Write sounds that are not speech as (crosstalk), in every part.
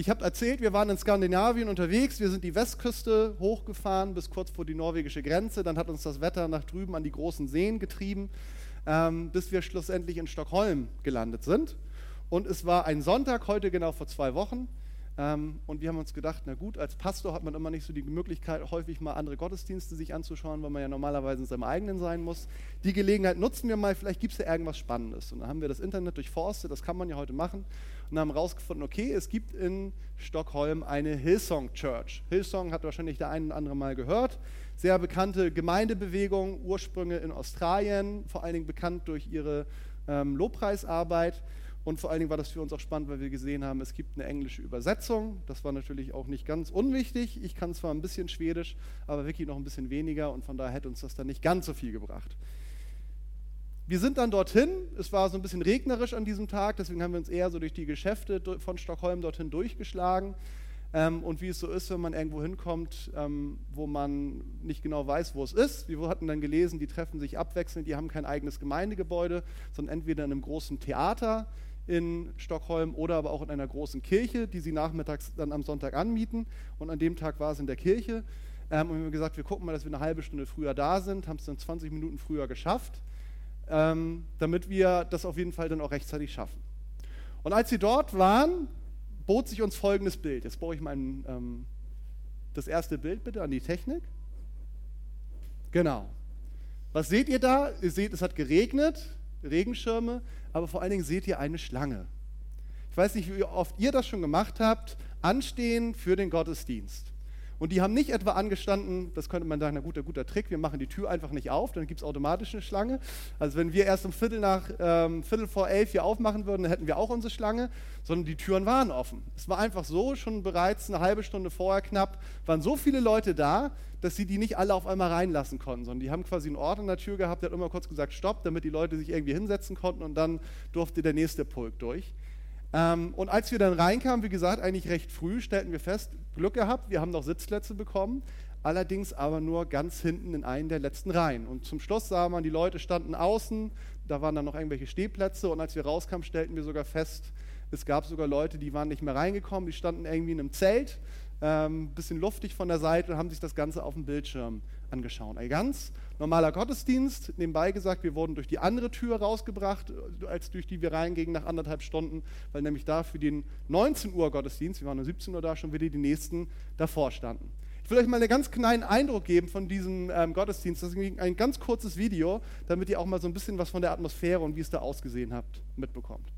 Ich habe erzählt, wir waren in Skandinavien unterwegs, wir sind die Westküste hochgefahren bis kurz vor die norwegische Grenze, dann hat uns das Wetter nach drüben an die großen Seen getrieben, ähm, bis wir schlussendlich in Stockholm gelandet sind. Und es war ein Sonntag, heute genau vor zwei Wochen. Ähm, und wir haben uns gedacht, na gut, als Pastor hat man immer nicht so die Möglichkeit, häufig mal andere Gottesdienste sich anzuschauen, weil man ja normalerweise in seinem eigenen sein muss. Die Gelegenheit nutzen wir mal, vielleicht gibt es ja irgendwas Spannendes. Und dann haben wir das Internet durchforstet, das kann man ja heute machen, und haben herausgefunden, okay, es gibt in Stockholm eine Hillsong Church. Hillsong hat wahrscheinlich der eine oder andere mal gehört. Sehr bekannte Gemeindebewegung, Ursprünge in Australien, vor allen Dingen bekannt durch ihre ähm, Lobpreisarbeit. Und vor allen Dingen war das für uns auch spannend, weil wir gesehen haben, es gibt eine englische Übersetzung. Das war natürlich auch nicht ganz unwichtig. Ich kann zwar ein bisschen Schwedisch, aber Vicky noch ein bisschen weniger und von daher hätte uns das dann nicht ganz so viel gebracht. Wir sind dann dorthin. Es war so ein bisschen regnerisch an diesem Tag, deswegen haben wir uns eher so durch die Geschäfte von Stockholm dorthin durchgeschlagen. Ähm, und wie es so ist, wenn man irgendwo hinkommt, ähm, wo man nicht genau weiß, wo es ist. Wir hatten dann gelesen, die treffen sich abwechselnd, die haben kein eigenes Gemeindegebäude, sondern entweder in einem großen Theater in Stockholm oder aber auch in einer großen Kirche, die sie nachmittags dann am Sonntag anmieten. Und an dem Tag war es in der Kirche. Ähm, und wir haben gesagt, wir gucken mal, dass wir eine halbe Stunde früher da sind, haben es dann 20 Minuten früher geschafft, ähm, damit wir das auf jeden Fall dann auch rechtzeitig schaffen. Und als sie dort waren, bot sich uns folgendes Bild. Jetzt brauche ich mein, ähm, das erste Bild bitte an die Technik. Genau. Was seht ihr da? Ihr seht, es hat geregnet, Regenschirme aber vor allen Dingen seht ihr eine Schlange. Ich weiß nicht, wie oft ihr das schon gemacht habt, anstehen für den Gottesdienst. Und die haben nicht etwa angestanden, das könnte man sagen, na guter, guter Trick, wir machen die Tür einfach nicht auf, dann gibt es automatisch eine Schlange. Also wenn wir erst um Viertel nach ähm, Viertel vor elf hier aufmachen würden, dann hätten wir auch unsere Schlange, sondern die Türen waren offen. Es war einfach so, schon bereits eine halbe Stunde vorher knapp, waren so viele Leute da, dass sie die nicht alle auf einmal reinlassen konnten, sondern die haben quasi einen Ort an der Tür gehabt, der hat immer kurz gesagt, stopp, damit die Leute sich irgendwie hinsetzen konnten und dann durfte der nächste Pulk durch. Ähm, und als wir dann reinkamen, wie gesagt, eigentlich recht früh, stellten wir fest, Glück gehabt, wir haben noch Sitzplätze bekommen, allerdings aber nur ganz hinten in einen der letzten Reihen. Und zum Schluss sah man, die Leute standen außen, da waren dann noch irgendwelche Stehplätze und als wir rauskamen, stellten wir sogar fest, es gab sogar Leute, die waren nicht mehr reingekommen, die standen irgendwie in einem Zelt, ähm, bisschen luftig von der Seite und haben sich das Ganze auf dem Bildschirm angeschaut. Ein ganz normaler Gottesdienst. Nebenbei gesagt, wir wurden durch die andere Tür rausgebracht, als durch die wir reingingen nach anderthalb Stunden, weil nämlich da für den 19 Uhr Gottesdienst, wir waren um 17 Uhr da, schon wieder die nächsten davor standen. Ich will euch mal einen ganz kleinen Eindruck geben von diesem ähm, Gottesdienst. Das ist ein ganz kurzes Video, damit ihr auch mal so ein bisschen was von der Atmosphäre und wie es da ausgesehen habt mitbekommt.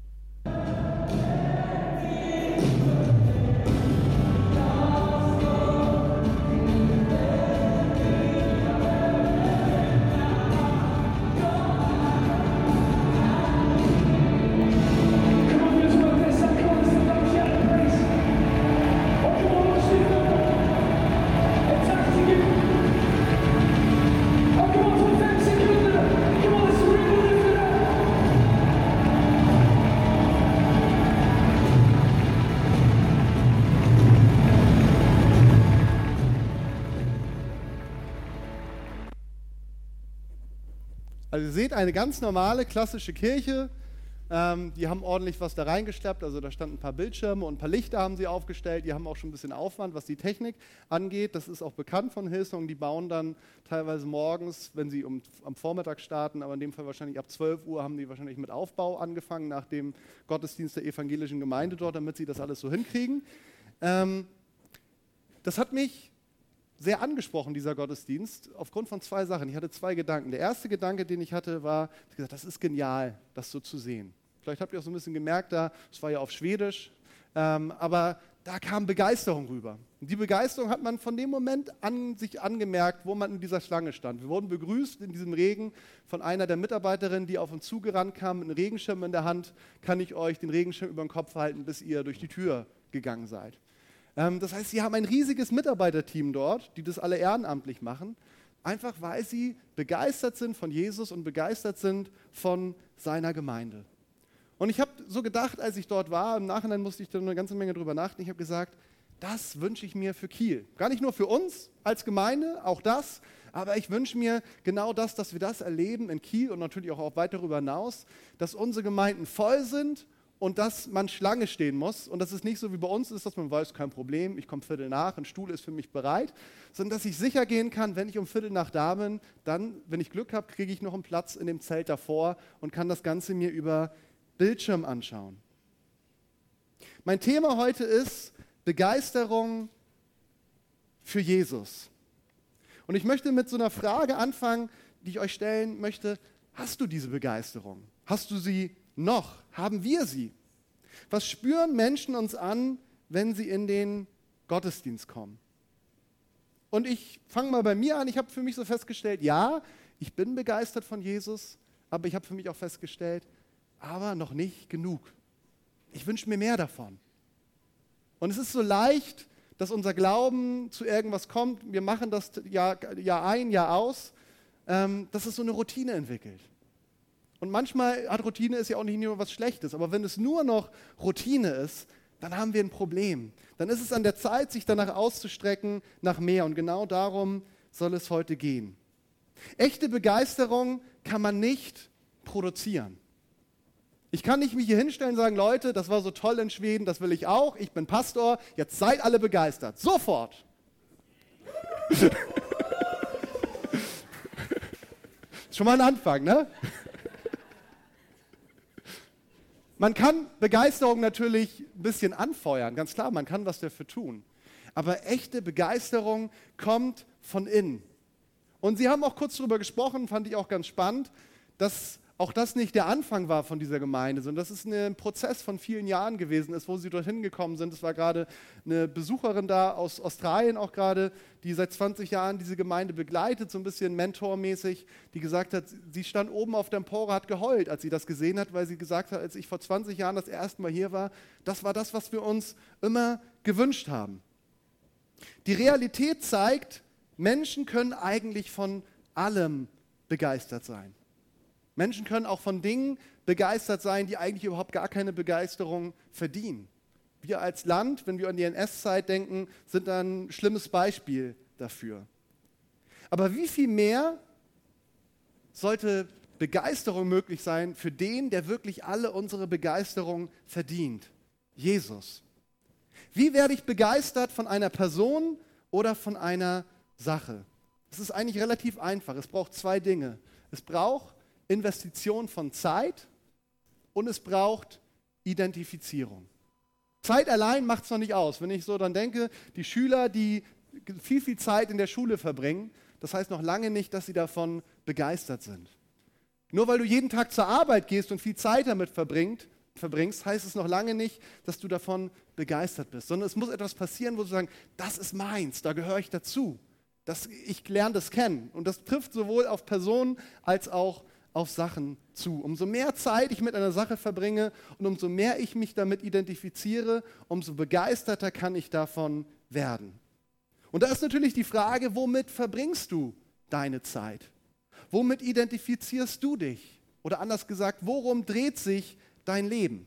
Seht eine ganz normale klassische Kirche. Ähm, die haben ordentlich was da reingeschleppt. Also da standen ein paar Bildschirme und ein paar Lichter haben sie aufgestellt. Die haben auch schon ein bisschen Aufwand, was die Technik angeht. Das ist auch bekannt von Hillsong. Die bauen dann teilweise morgens, wenn sie um, am Vormittag starten, aber in dem Fall wahrscheinlich ab 12 Uhr haben die wahrscheinlich mit Aufbau angefangen nach dem Gottesdienst der evangelischen Gemeinde dort, damit sie das alles so hinkriegen. Ähm, das hat mich sehr angesprochen, dieser Gottesdienst, aufgrund von zwei Sachen. Ich hatte zwei Gedanken. Der erste Gedanke, den ich hatte, war, ich gesagt, das ist genial, das so zu sehen. Vielleicht habt ihr auch so ein bisschen gemerkt, da, es war ja auf Schwedisch, ähm, aber da kam Begeisterung rüber. Und die Begeisterung hat man von dem Moment an sich angemerkt, wo man in dieser Schlange stand. Wir wurden begrüßt in diesem Regen von einer der Mitarbeiterinnen, die auf uns zugerannt kam, mit einem Regenschirm in der Hand. Kann ich euch den Regenschirm über den Kopf halten, bis ihr durch die Tür gegangen seid? Ähm, das heißt, sie haben ein riesiges Mitarbeiterteam dort, die das alle ehrenamtlich machen, einfach weil sie begeistert sind von Jesus und begeistert sind von seiner Gemeinde. Und ich habe so gedacht, als ich dort war, im Nachhinein musste ich da eine ganze Menge drüber nachdenken, ich habe gesagt, das wünsche ich mir für Kiel. Gar nicht nur für uns als Gemeinde, auch das, aber ich wünsche mir genau das, dass wir das erleben in Kiel und natürlich auch weit darüber hinaus, dass unsere Gemeinden voll sind und dass man Schlange stehen muss und dass es nicht so wie bei uns ist, dass man weiß, kein Problem, ich komme Viertel nach, ein Stuhl ist für mich bereit, sondern dass ich sicher gehen kann, wenn ich um Viertel nach da bin, dann, wenn ich Glück habe, kriege ich noch einen Platz in dem Zelt davor und kann das Ganze mir über Bildschirm anschauen. Mein Thema heute ist Begeisterung für Jesus. Und ich möchte mit so einer Frage anfangen, die ich euch stellen möchte. Hast du diese Begeisterung? Hast du sie noch? Haben wir sie? Was spüren Menschen uns an, wenn sie in den Gottesdienst kommen? Und ich fange mal bei mir an. Ich habe für mich so festgestellt, ja, ich bin begeistert von Jesus, aber ich habe für mich auch festgestellt, aber noch nicht genug. Ich wünsche mir mehr davon. Und es ist so leicht, dass unser Glauben zu irgendwas kommt. Wir machen das Jahr, Jahr ein, Jahr aus, ähm, dass es so eine Routine entwickelt. Und manchmal hat Routine ist ja auch nicht nur was Schlechtes, aber wenn es nur noch Routine ist, dann haben wir ein Problem. Dann ist es an der Zeit, sich danach auszustrecken nach mehr. Und genau darum soll es heute gehen. Echte Begeisterung kann man nicht produzieren. Ich kann nicht mich hier hinstellen und sagen, Leute, das war so toll in Schweden, das will ich auch, ich bin Pastor, jetzt seid alle begeistert. Sofort. (laughs) Schon mal ein Anfang, ne? Man kann Begeisterung natürlich ein bisschen anfeuern, ganz klar, man kann was dafür tun. Aber echte Begeisterung kommt von innen. Und Sie haben auch kurz darüber gesprochen, fand ich auch ganz spannend, dass auch das nicht der Anfang war von dieser Gemeinde, sondern dass es ein Prozess von vielen Jahren gewesen ist, wo sie dorthin gekommen sind. Es war gerade eine Besucherin da aus Australien auch gerade, die seit 20 Jahren diese Gemeinde begleitet, so ein bisschen mentormäßig, die gesagt hat, sie stand oben auf der Empore, hat geheult, als sie das gesehen hat, weil sie gesagt hat, als ich vor 20 Jahren das erste Mal hier war, das war das, was wir uns immer gewünscht haben. Die Realität zeigt, Menschen können eigentlich von allem begeistert sein. Menschen können auch von Dingen begeistert sein, die eigentlich überhaupt gar keine Begeisterung verdienen. Wir als Land, wenn wir an die NS-Zeit denken, sind ein schlimmes Beispiel dafür. Aber wie viel mehr sollte Begeisterung möglich sein für den, der wirklich alle unsere Begeisterung verdient? Jesus. Wie werde ich begeistert von einer Person oder von einer Sache? Es ist eigentlich relativ einfach. Es braucht zwei Dinge. Es braucht Investition von Zeit und es braucht Identifizierung. Zeit allein macht es noch nicht aus. Wenn ich so dann denke, die Schüler, die viel, viel Zeit in der Schule verbringen, das heißt noch lange nicht, dass sie davon begeistert sind. Nur weil du jeden Tag zur Arbeit gehst und viel Zeit damit verbringt, verbringst, heißt es noch lange nicht, dass du davon begeistert bist, sondern es muss etwas passieren, wo du sagst, das ist meins, da gehöre ich dazu. Das, ich lerne das kennen. Und das trifft sowohl auf Personen als auch auf Sachen zu. Umso mehr Zeit ich mit einer Sache verbringe und umso mehr ich mich damit identifiziere, umso begeisterter kann ich davon werden. Und da ist natürlich die Frage, womit verbringst du deine Zeit? Womit identifizierst du dich? Oder anders gesagt, worum dreht sich dein Leben?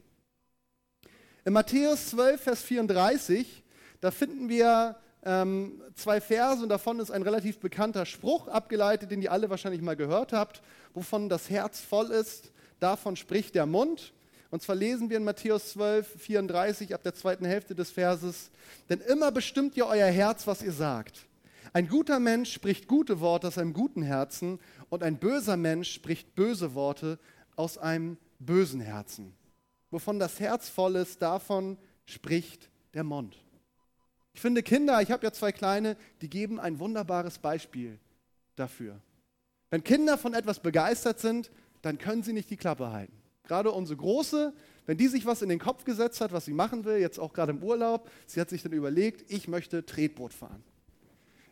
In Matthäus 12, Vers 34, da finden wir ähm, zwei Verse und davon ist ein relativ bekannter Spruch abgeleitet, den ihr alle wahrscheinlich mal gehört habt, wovon das Herz voll ist, davon spricht der Mund. Und zwar lesen wir in Matthäus 12, 34 ab der zweiten Hälfte des Verses, denn immer bestimmt ihr euer Herz, was ihr sagt. Ein guter Mensch spricht gute Worte aus einem guten Herzen und ein böser Mensch spricht böse Worte aus einem bösen Herzen. Wovon das Herz voll ist, davon spricht der Mund. Ich finde Kinder, ich habe ja zwei kleine, die geben ein wunderbares Beispiel dafür. Wenn Kinder von etwas begeistert sind, dann können sie nicht die Klappe halten. Gerade unsere Große, wenn die sich was in den Kopf gesetzt hat, was sie machen will, jetzt auch gerade im Urlaub, sie hat sich dann überlegt, ich möchte Tretboot fahren.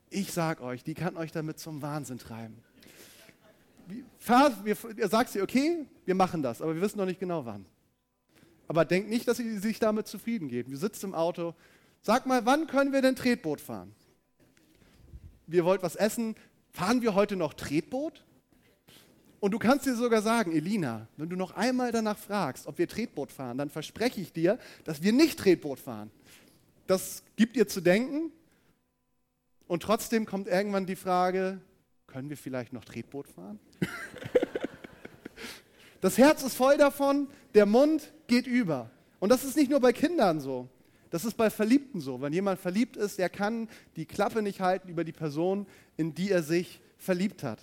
Ich sag euch, die kann euch damit zum Wahnsinn treiben. Ihr sagt sie, okay, wir machen das, aber wir wissen noch nicht genau wann. Aber denkt nicht, dass sie sich damit zufrieden geht. Wir sitzen im Auto, Sag mal, wann können wir denn Tretboot fahren? Wir wollten was essen. Fahren wir heute noch Tretboot? Und du kannst dir sogar sagen, Elina, wenn du noch einmal danach fragst, ob wir Tretboot fahren, dann verspreche ich dir, dass wir nicht Tretboot fahren. Das gibt ihr zu denken. Und trotzdem kommt irgendwann die Frage, können wir vielleicht noch Tretboot fahren? (laughs) Das Herz ist voll davon, der Mund geht über. Und das ist nicht nur bei Kindern so. Das ist bei Verliebten so. Wenn jemand verliebt ist, der kann die Klappe nicht halten über die Person, in die er sich verliebt hat.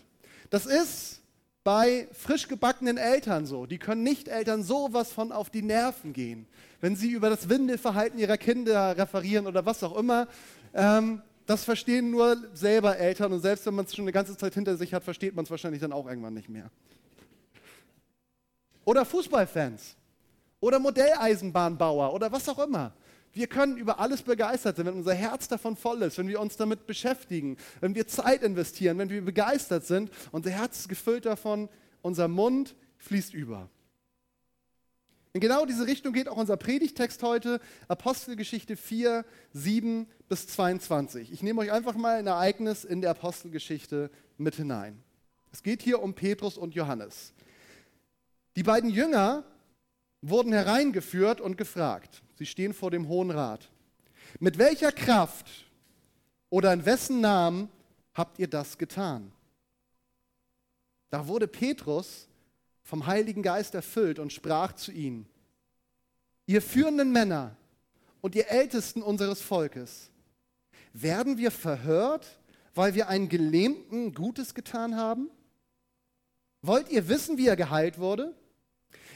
Das ist bei frisch gebackenen Eltern so. Die können nicht Eltern sowas von auf die Nerven gehen. Wenn sie über das Windelverhalten ihrer Kinder referieren oder was auch immer, ähm, das verstehen nur selber Eltern und selbst wenn man es schon eine ganze Zeit hinter sich hat, versteht man es wahrscheinlich dann auch irgendwann nicht mehr. Oder Fußballfans oder Modelleisenbahnbauer oder was auch immer. Wir können über alles begeistert sein, wenn unser Herz davon voll ist, wenn wir uns damit beschäftigen, wenn wir Zeit investieren, wenn wir begeistert sind. Unser Herz ist gefüllt davon, unser Mund fließt über. In genau diese Richtung geht auch unser Predigtext heute, Apostelgeschichte 4, 7 bis 22. Ich nehme euch einfach mal ein Ereignis in der Apostelgeschichte mit hinein. Es geht hier um Petrus und Johannes. Die beiden Jünger wurden hereingeführt und gefragt. Sie stehen vor dem Hohen Rat. Mit welcher Kraft oder in wessen Namen habt ihr das getan? Da wurde Petrus vom Heiligen Geist erfüllt und sprach zu ihnen, ihr führenden Männer und ihr Ältesten unseres Volkes, werden wir verhört, weil wir einen Gelähmten Gutes getan haben? Wollt ihr wissen, wie er geheilt wurde?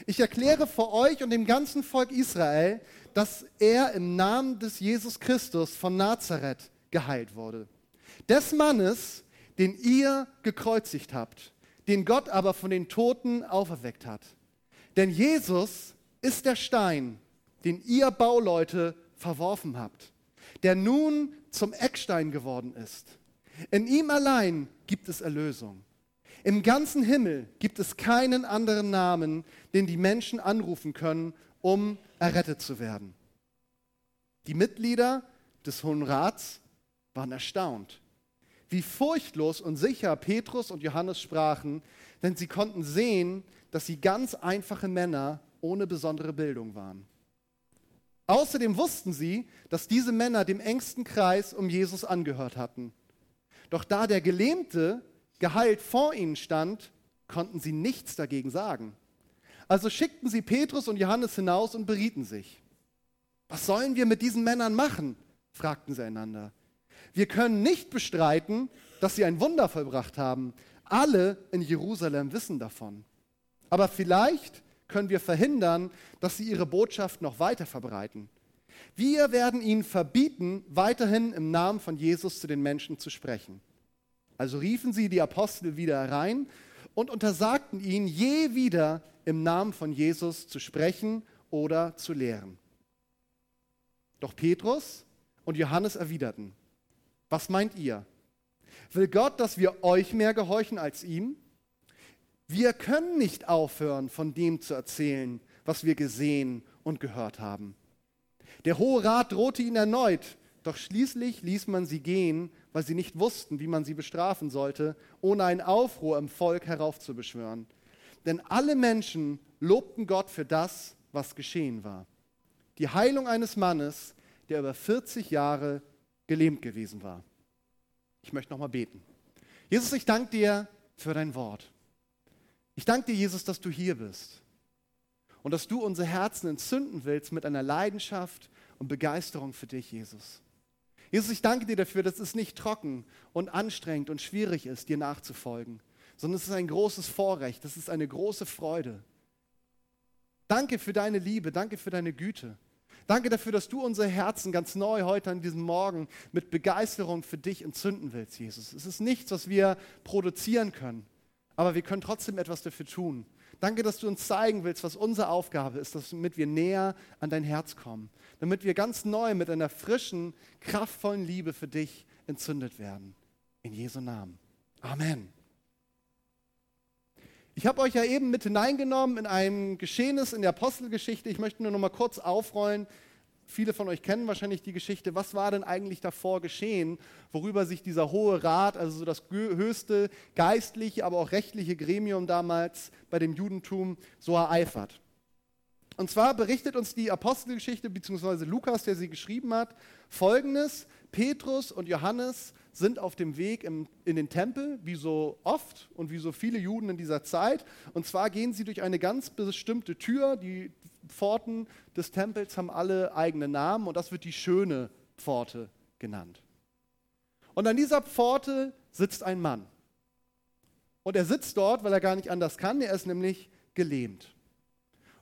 Ich erkläre vor euch und dem ganzen Volk Israel, dass er im Namen des Jesus Christus von Nazareth geheilt wurde. Des Mannes, den ihr gekreuzigt habt, den Gott aber von den Toten auferweckt hat. Denn Jesus ist der Stein, den ihr Bauleute verworfen habt, der nun zum Eckstein geworden ist. In ihm allein gibt es Erlösung. Im ganzen Himmel gibt es keinen anderen Namen, den die Menschen anrufen können, um errettet zu werden. Die Mitglieder des Hohen Rats waren erstaunt, wie furchtlos und sicher Petrus und Johannes sprachen, denn sie konnten sehen, dass sie ganz einfache Männer ohne besondere Bildung waren. Außerdem wussten sie, dass diese Männer dem engsten Kreis um Jesus angehört hatten. Doch da der Gelähmte geheilt vor ihnen stand, konnten sie nichts dagegen sagen. Also schickten sie Petrus und Johannes hinaus und berieten sich. Was sollen wir mit diesen Männern machen? fragten sie einander. Wir können nicht bestreiten, dass sie ein Wunder vollbracht haben. Alle in Jerusalem wissen davon. Aber vielleicht können wir verhindern, dass sie ihre Botschaft noch weiter verbreiten. Wir werden ihnen verbieten, weiterhin im Namen von Jesus zu den Menschen zu sprechen. Also riefen sie die Apostel wieder herein und untersagten ihnen, je wieder im Namen von Jesus zu sprechen oder zu lehren. Doch Petrus und Johannes erwiderten, was meint ihr? Will Gott, dass wir euch mehr gehorchen als ihm? Wir können nicht aufhören, von dem zu erzählen, was wir gesehen und gehört haben. Der Hohe Rat drohte ihn erneut, doch schließlich ließ man sie gehen, weil sie nicht wussten, wie man sie bestrafen sollte, ohne einen Aufruhr im Volk heraufzubeschwören. Denn alle Menschen lobten Gott für das, was geschehen war. Die Heilung eines Mannes, der über 40 Jahre gelähmt gewesen war. Ich möchte nochmal beten. Jesus, ich danke dir für dein Wort. Ich danke dir, Jesus, dass du hier bist und dass du unsere Herzen entzünden willst mit einer Leidenschaft und Begeisterung für dich, Jesus. Jesus, ich danke dir dafür, dass es nicht trocken und anstrengend und schwierig ist, dir nachzufolgen, sondern es ist ein großes Vorrecht, es ist eine große Freude. Danke für deine Liebe, danke für deine Güte. Danke dafür, dass du unsere Herzen ganz neu heute an diesem Morgen mit Begeisterung für dich entzünden willst, Jesus. Es ist nichts, was wir produzieren können, aber wir können trotzdem etwas dafür tun. Danke, dass du uns zeigen willst, was unsere Aufgabe ist, damit wir näher an dein Herz kommen, damit wir ganz neu mit einer frischen, kraftvollen Liebe für dich entzündet werden. In Jesu Namen. Amen. Ich habe euch ja eben mit hineingenommen in ein Geschehnis in der Apostelgeschichte. Ich möchte nur noch mal kurz aufrollen, Viele von euch kennen wahrscheinlich die Geschichte, was war denn eigentlich davor geschehen, worüber sich dieser Hohe Rat, also so das höchste geistliche, aber auch rechtliche Gremium damals bei dem Judentum so ereifert. Und zwar berichtet uns die Apostelgeschichte, beziehungsweise Lukas, der sie geschrieben hat, folgendes. Petrus und Johannes sind auf dem Weg im, in den Tempel, wie so oft und wie so viele Juden in dieser Zeit. Und zwar gehen sie durch eine ganz bestimmte Tür. Die Pforten des Tempels haben alle eigene Namen und das wird die schöne Pforte genannt. Und an dieser Pforte sitzt ein Mann. Und er sitzt dort, weil er gar nicht anders kann. Er ist nämlich gelähmt.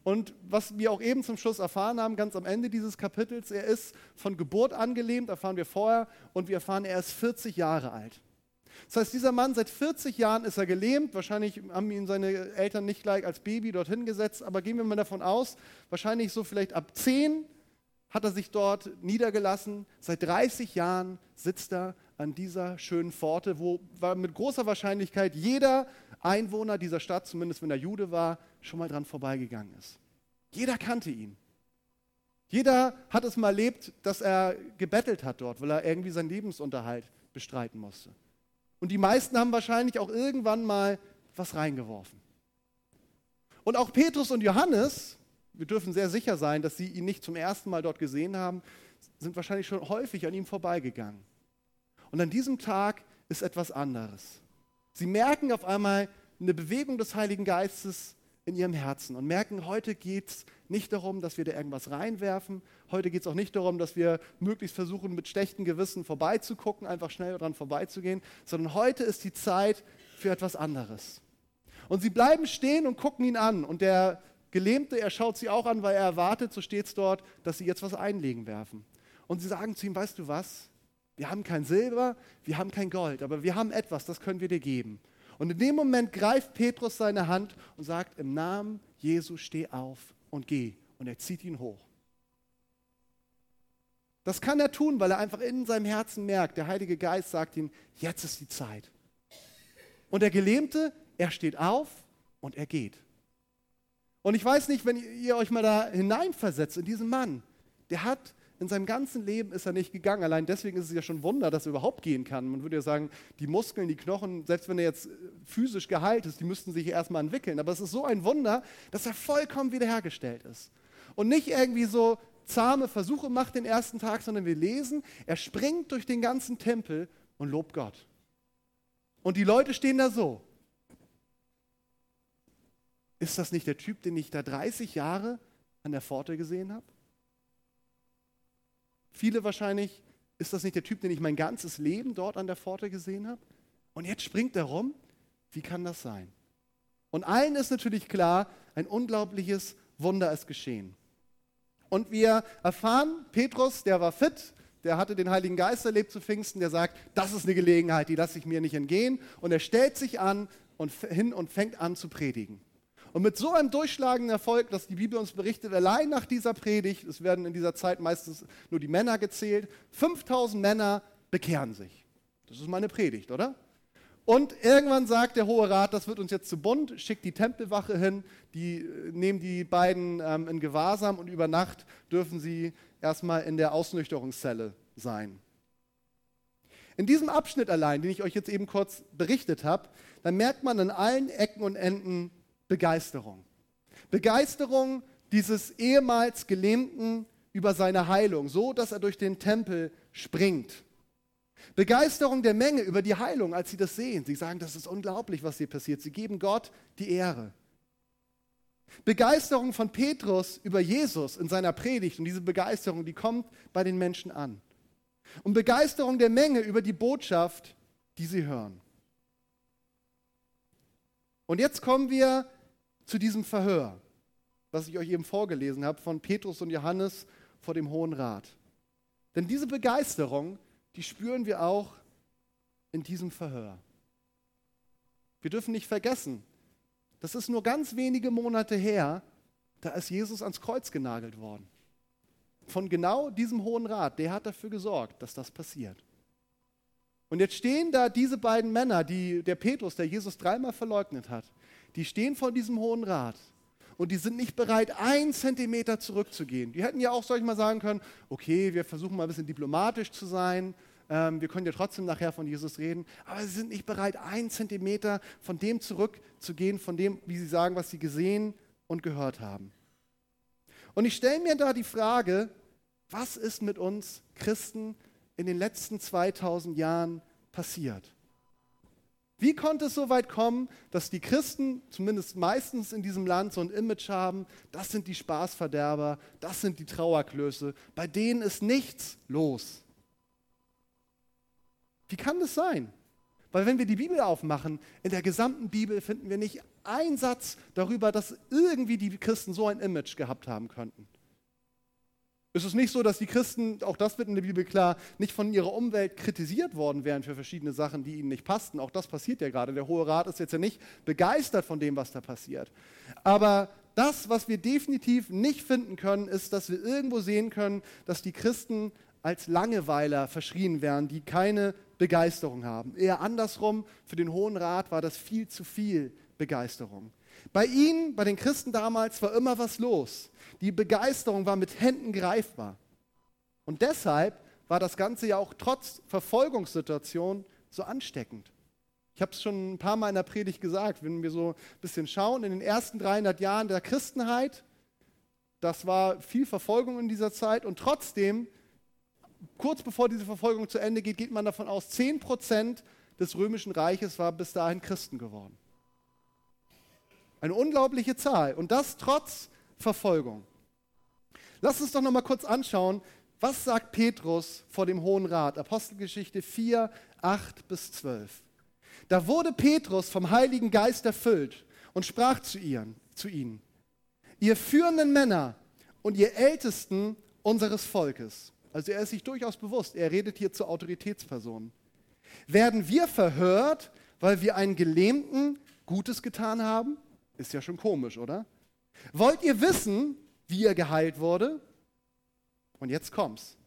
Und was wir auch eben zum Schluss erfahren haben, ganz am Ende dieses Kapitels, er ist von Geburt an gelähmt, erfahren wir vorher, und wir erfahren, er ist 40 Jahre alt. Das heißt, dieser Mann, seit 40 Jahren ist er gelähmt. Wahrscheinlich haben ihn seine Eltern nicht gleich als Baby dorthin gesetzt, aber gehen wir mal davon aus, wahrscheinlich so vielleicht ab 10 hat er sich dort niedergelassen. Seit 30 Jahren sitzt er an dieser schönen Pforte, wo mit großer Wahrscheinlichkeit jeder Einwohner dieser Stadt, zumindest wenn er Jude war, schon mal dran vorbeigegangen ist. Jeder kannte ihn. Jeder hat es mal erlebt, dass er gebettelt hat dort, weil er irgendwie seinen Lebensunterhalt bestreiten musste. Und die meisten haben wahrscheinlich auch irgendwann mal was reingeworfen. Und auch Petrus und Johannes, wir dürfen sehr sicher sein, dass sie ihn nicht zum ersten Mal dort gesehen haben, sind wahrscheinlich schon häufig an ihm vorbeigegangen. Und an diesem Tag ist etwas anderes. Sie merken auf einmal eine Bewegung des Heiligen Geistes in ihrem Herzen und merken, heute geht es nicht darum, dass wir da irgendwas reinwerfen. Heute geht es auch nicht darum, dass wir möglichst versuchen, mit schlechtem Gewissen vorbeizugucken, einfach schnell daran vorbeizugehen, sondern heute ist die Zeit für etwas anderes. Und sie bleiben stehen und gucken ihn an. Und der Gelähmte, er schaut sie auch an, weil er erwartet, so steht es dort, dass sie jetzt was einlegen werfen. Und sie sagen zu ihm, weißt du was? Wir haben kein Silber, wir haben kein Gold, aber wir haben etwas, das können wir dir geben. Und in dem Moment greift Petrus seine Hand und sagt, im Namen Jesu steh auf und geh. Und er zieht ihn hoch. Das kann er tun, weil er einfach in seinem Herzen merkt, der Heilige Geist sagt ihm, jetzt ist die Zeit. Und der Gelähmte, er steht auf und er geht. Und ich weiß nicht, wenn ihr euch mal da hineinversetzt in diesen Mann, der hat in seinem ganzen Leben ist er nicht gegangen. Allein deswegen ist es ja schon ein Wunder, dass er überhaupt gehen kann. Man würde ja sagen, die Muskeln, die Knochen, selbst wenn er jetzt äh, physisch geheilt ist, die müssten sich erstmal entwickeln. Aber es ist so ein Wunder, dass er vollkommen wiederhergestellt ist. Und nicht irgendwie so zahme Versuche macht den ersten Tag, sondern wir lesen, er springt durch den ganzen Tempel und lobt Gott. Und die Leute stehen da so. Ist das nicht der Typ, den ich da 30 Jahre an der Pforte gesehen habe? Viele wahrscheinlich, ist das nicht der Typ, den ich mein ganzes Leben dort an der Pforte gesehen habe? Und jetzt springt er rum? Wie kann das sein? Und allen ist natürlich klar, ein unglaubliches Wunder ist geschehen. Und wir erfahren, Petrus, der war fit, der hatte den Heiligen Geist erlebt zu Pfingsten, der sagt, das ist eine Gelegenheit, die lasse ich mir nicht entgehen. Und er stellt sich an und hin und fängt an zu predigen. Und mit so einem durchschlagenden Erfolg, dass die Bibel uns berichtet, allein nach dieser Predigt, es werden in dieser Zeit meistens nur die Männer gezählt, 5000 Männer bekehren sich. Das ist meine Predigt, oder? Und irgendwann sagt der Hohe Rat, das wird uns jetzt zu bunt, schickt die Tempelwache hin, die äh, nehmen die beiden ähm, in Gewahrsam und über Nacht dürfen sie erstmal in der Ausnüchterungszelle sein. In diesem Abschnitt allein, den ich euch jetzt eben kurz berichtet habe, da merkt man an allen Ecken und Enden Begeisterung. Begeisterung dieses ehemals Gelähmten über seine Heilung, so dass er durch den Tempel springt. Begeisterung der Menge über die Heilung, als sie das sehen. Sie sagen, das ist unglaublich, was hier passiert. Sie geben Gott die Ehre. Begeisterung von Petrus über Jesus in seiner Predigt und diese Begeisterung, die kommt bei den Menschen an. Und Begeisterung der Menge über die Botschaft, die sie hören. Und jetzt kommen wir zu diesem Verhör, was ich euch eben vorgelesen habe von Petrus und Johannes vor dem Hohen Rat. Denn diese Begeisterung, die spüren wir auch in diesem Verhör. Wir dürfen nicht vergessen, das ist nur ganz wenige Monate her, da ist Jesus ans Kreuz genagelt worden. Von genau diesem Hohen Rat, der hat dafür gesorgt, dass das passiert. Und jetzt stehen da diese beiden Männer, die, der Petrus, der Jesus dreimal verleugnet hat, die stehen vor diesem Hohen Rat und die sind nicht bereit, einen Zentimeter zurückzugehen. Die hätten ja auch, soll ich mal sagen können, okay, wir versuchen mal ein bisschen diplomatisch zu sein, ähm, wir können ja trotzdem nachher von Jesus reden, aber sie sind nicht bereit, einen Zentimeter von dem zurückzugehen, von dem, wie sie sagen, was sie gesehen und gehört haben. Und ich stelle mir da die Frage, was ist mit uns Christen in den letzten 2000 Jahren passiert? Wie konnte es so weit kommen, dass die Christen, zumindest meistens in diesem Land, so ein Image haben, das sind die Spaßverderber, das sind die Trauerklöße, bei denen ist nichts los? Wie kann das sein? Weil wenn wir die Bibel aufmachen, in der gesamten Bibel finden wir nicht einen Satz darüber, dass irgendwie die Christen so ein Image gehabt haben könnten. Es ist nicht so, dass die Christen, auch das wird in der Bibel klar, nicht von ihrer Umwelt kritisiert worden wären für verschiedene Sachen, die ihnen nicht passten. Auch das passiert ja gerade. Der Hohe Rat ist jetzt ja nicht begeistert von dem, was da passiert. Aber das, was wir definitiv nicht finden können, ist, dass wir irgendwo sehen können, dass die Christen als Langeweiler verschrien werden, die keine Begeisterung haben. Eher andersrum, für den Hohen Rat war das viel zu viel Begeisterung. Bei ihnen, bei den Christen damals, war immer was los. Die Begeisterung war mit Händen greifbar. Und deshalb war das Ganze ja auch trotz Verfolgungssituation so ansteckend. Ich habe es schon ein paar Mal in der Predigt gesagt, wenn wir so ein bisschen schauen, in den ersten 300 Jahren der Christenheit, das war viel Verfolgung in dieser Zeit und trotzdem, kurz bevor diese Verfolgung zu Ende geht, geht man davon aus, 10 Prozent des römischen Reiches war bis dahin Christen geworden. Eine unglaubliche Zahl und das trotz Verfolgung. Lass uns doch noch mal kurz anschauen, was sagt Petrus vor dem Hohen Rat? Apostelgeschichte 4, 8 bis 12. Da wurde Petrus vom Heiligen Geist erfüllt und sprach zu, ihren, zu ihnen, ihr führenden Männer und ihr Ältesten unseres Volkes, also er ist sich durchaus bewusst, er redet hier zu Autoritätspersonen, werden wir verhört, weil wir einen Gelähmten Gutes getan haben? Ist ja schon komisch, oder? Wollt ihr wissen, wie er geheilt wurde? Und jetzt kommt's.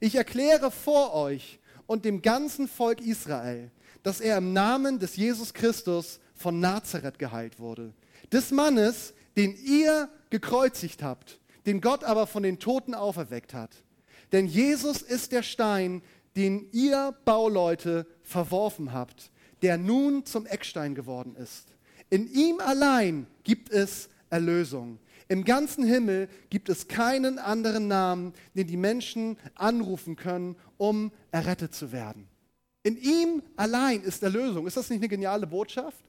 Ich erkläre vor euch und dem ganzen Volk Israel, dass er im Namen des Jesus Christus von Nazareth geheilt wurde. Des Mannes, den ihr gekreuzigt habt, den Gott aber von den Toten auferweckt hat. Denn Jesus ist der Stein, den ihr Bauleute verworfen habt, der nun zum Eckstein geworden ist. In ihm allein gibt es Erlösung. Im ganzen Himmel gibt es keinen anderen Namen, den die Menschen anrufen können, um errettet zu werden. In ihm allein ist Erlösung. Ist das nicht eine geniale Botschaft?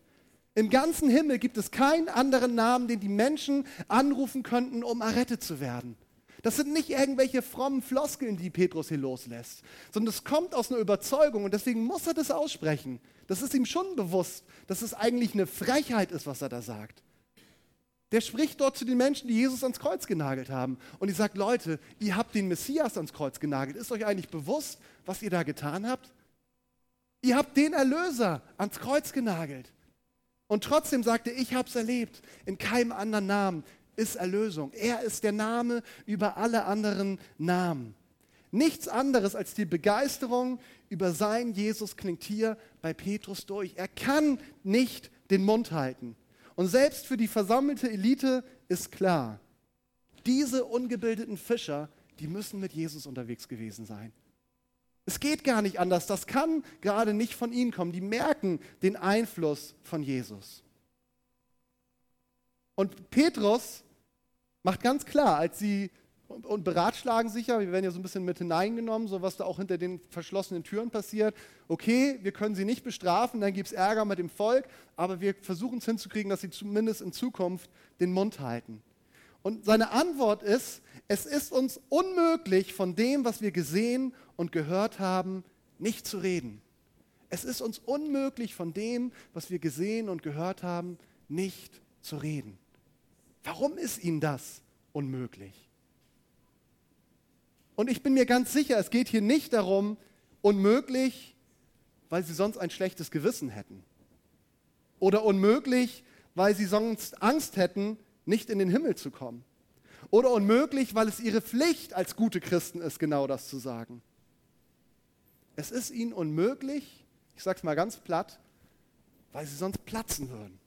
Im ganzen Himmel gibt es keinen anderen Namen, den die Menschen anrufen könnten, um errettet zu werden. Das sind nicht irgendwelche frommen Floskeln, die Petrus hier loslässt, sondern es kommt aus einer Überzeugung und deswegen muss er das aussprechen. Das ist ihm schon bewusst, dass es eigentlich eine Frechheit ist, was er da sagt der spricht dort zu den Menschen, die Jesus ans Kreuz genagelt haben. Und die sagt, Leute, ihr habt den Messias ans Kreuz genagelt. Ist euch eigentlich bewusst, was ihr da getan habt? Ihr habt den Erlöser ans Kreuz genagelt. Und trotzdem sagt er, ich habe es erlebt. In keinem anderen Namen ist Erlösung. Er ist der Name über alle anderen Namen. Nichts anderes als die Begeisterung über sein Jesus klingt hier bei Petrus durch. Er kann nicht den Mund halten. Und selbst für die versammelte Elite ist klar, diese ungebildeten Fischer, die müssen mit Jesus unterwegs gewesen sein. Es geht gar nicht anders. Das kann gerade nicht von ihnen kommen. Die merken den Einfluss von Jesus. Und Petrus macht ganz klar, als sie und, beratschlagen sich ja, wir werden ja so ein bisschen mit hineingenommen, so was da auch hinter den verschlossenen Türen passiert. Okay, wir können sie nicht bestrafen, dann gibt es Ärger mit dem Volk, aber wir versuchen es hinzukriegen, dass sie zumindest in Zukunft den Mund halten. Und seine Antwort ist, es ist uns unmöglich, von dem, was wir gesehen und gehört haben, nicht zu reden. Es ist uns unmöglich, von dem, was wir gesehen und gehört haben, nicht zu reden. Warum ist ihnen das unmöglich? Und ich bin mir ganz sicher, es geht hier nicht darum, unmöglich, weil sie sonst ein schlechtes Gewissen hätten. Oder unmöglich, weil sie sonst Angst hätten, nicht in den Himmel zu kommen. Oder unmöglich, weil es ihre Pflicht als gute Christen ist, genau das zu sagen. Es ist ihnen unmöglich, ich sage es mal ganz platt, weil sie sonst platzen würden.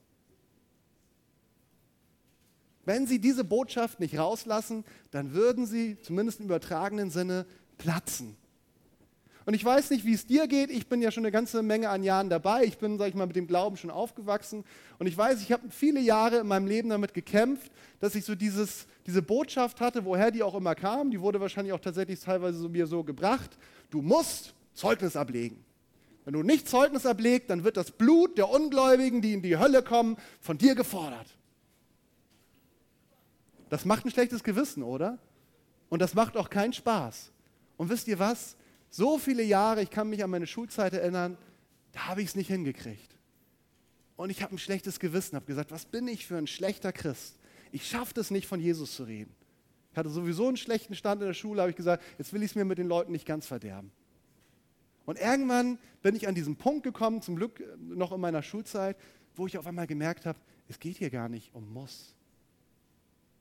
Wenn sie diese Botschaft nicht rauslassen, dann würden sie, zumindest im übertragenen Sinne, platzen. Und ich weiß nicht, wie es dir geht. Ich bin ja schon eine ganze Menge an Jahren dabei. Ich bin, sag ich mal, mit dem Glauben schon aufgewachsen. Und ich weiß, ich habe viele Jahre in meinem Leben damit gekämpft, dass ich so dieses, diese Botschaft hatte, woher die auch immer kam. Die wurde wahrscheinlich auch tatsächlich teilweise so, mir so gebracht. Du musst Zeugnis ablegen. Wenn du nicht Zeugnis ablegst, dann wird das Blut der Ungläubigen, die in die Hölle kommen, von dir gefordert. Das macht ein schlechtes Gewissen, oder? Und das macht auch keinen Spaß. Und wisst ihr was? So viele Jahre, ich kann mich an meine Schulzeit erinnern, da habe ich es nicht hingekriegt. Und ich habe ein schlechtes Gewissen, habe gesagt, was bin ich für ein schlechter Christ? Ich schaffe es nicht, von Jesus zu reden. Ich hatte sowieso einen schlechten Stand in der Schule, habe ich gesagt, jetzt will ich es mir mit den Leuten nicht ganz verderben. Und irgendwann bin ich an diesen Punkt gekommen, zum Glück noch in meiner Schulzeit, wo ich auf einmal gemerkt habe, es geht hier gar nicht um Muss,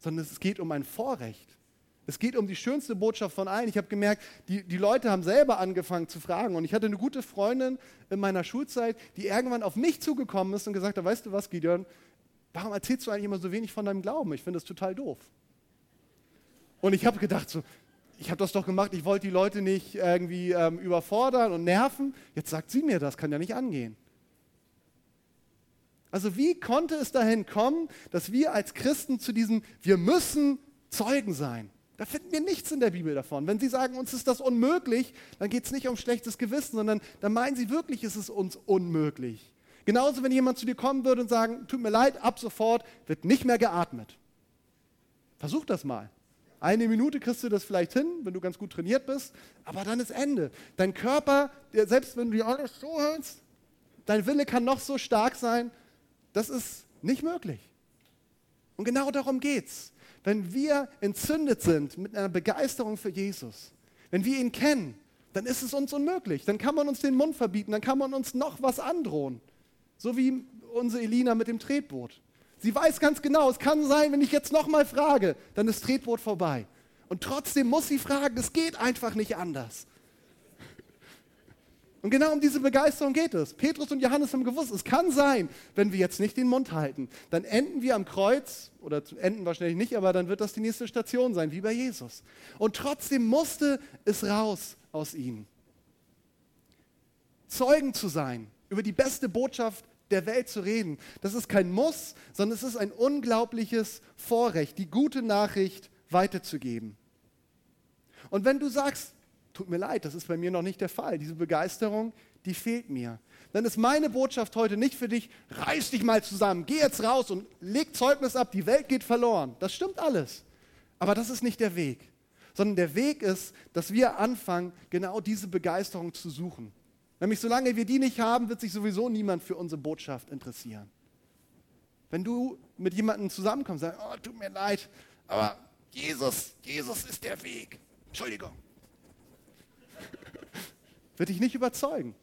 sondern es geht um ein Vorrecht. Es geht um die schönste Botschaft von allen. Ich habe gemerkt, die, die Leute haben selber angefangen zu fragen. Und ich hatte eine gute Freundin in meiner Schulzeit, die irgendwann auf mich zugekommen ist und gesagt hat, weißt du was, Gideon, warum erzählst du eigentlich immer so wenig von deinem Glauben? Ich finde das total doof. Und ich habe gedacht, so, ich habe das doch gemacht, ich wollte die Leute nicht irgendwie ähm, überfordern und nerven. Jetzt sagt sie mir das, kann ja nicht angehen. Also wie konnte es dahin kommen, dass wir als Christen zu diesem, wir müssen Zeugen sein? Da finden wir nichts in der Bibel davon. Wenn Sie sagen, uns ist das unmöglich, dann geht es nicht um schlechtes Gewissen, sondern dann meinen Sie wirklich, ist es uns unmöglich. Genauso, wenn jemand zu dir kommen würde und sagen, tut mir leid, ab sofort wird nicht mehr geatmet. Versuch das mal. Eine Minute kriegst du das vielleicht hin, wenn du ganz gut trainiert bist, aber dann ist Ende. Dein Körper, selbst wenn du dir alles so hältst, dein Wille kann noch so stark sein, das ist nicht möglich. Und genau darum geht's wenn wir entzündet sind mit einer Begeisterung für Jesus, wenn wir ihn kennen, dann ist es uns unmöglich. Dann kann man uns den Mund verbieten, dann kann man uns noch was androhen. So wie unsere Elina mit dem Tretboot. Sie weiß ganz genau, es kann sein, wenn ich jetzt nochmal frage, dann ist Tretboot vorbei. Und trotzdem muss sie fragen, es geht einfach nicht anders. Und genau um diese Begeisterung geht es. Petrus und Johannes haben gewusst, es kann sein, wenn wir jetzt nicht den Mund halten, dann enden wir am Kreuz, oder enden wahrscheinlich nicht, aber dann wird das die nächste Station sein, wie bei Jesus. Und trotzdem musste es raus aus ihnen. Zeugen zu sein, über die beste Botschaft der Welt zu reden, das ist kein Muss, sondern es ist ein unglaubliches Vorrecht, die gute Nachricht weiterzugeben. Und wenn du sagst, tut mir leid, das ist bei mir noch nicht der Fall. Diese Begeisterung, die fehlt mir. Dann ist meine Botschaft heute nicht für dich, reiß dich mal zusammen, geh jetzt raus und leg Zeugnis ab, die Welt geht verloren. Das stimmt alles. Aber das ist nicht der Weg. Sondern der Weg ist, dass wir anfangen, genau diese Begeisterung zu suchen. Nämlich solange wir die nicht haben, wird sich sowieso niemand für unsere Botschaft interessieren. Wenn du mit jemandem zusammenkommst, sagst, oh, tut mir leid, aber Jesus, Jesus ist der Weg. Entschuldigung wird dich nicht überzeugen.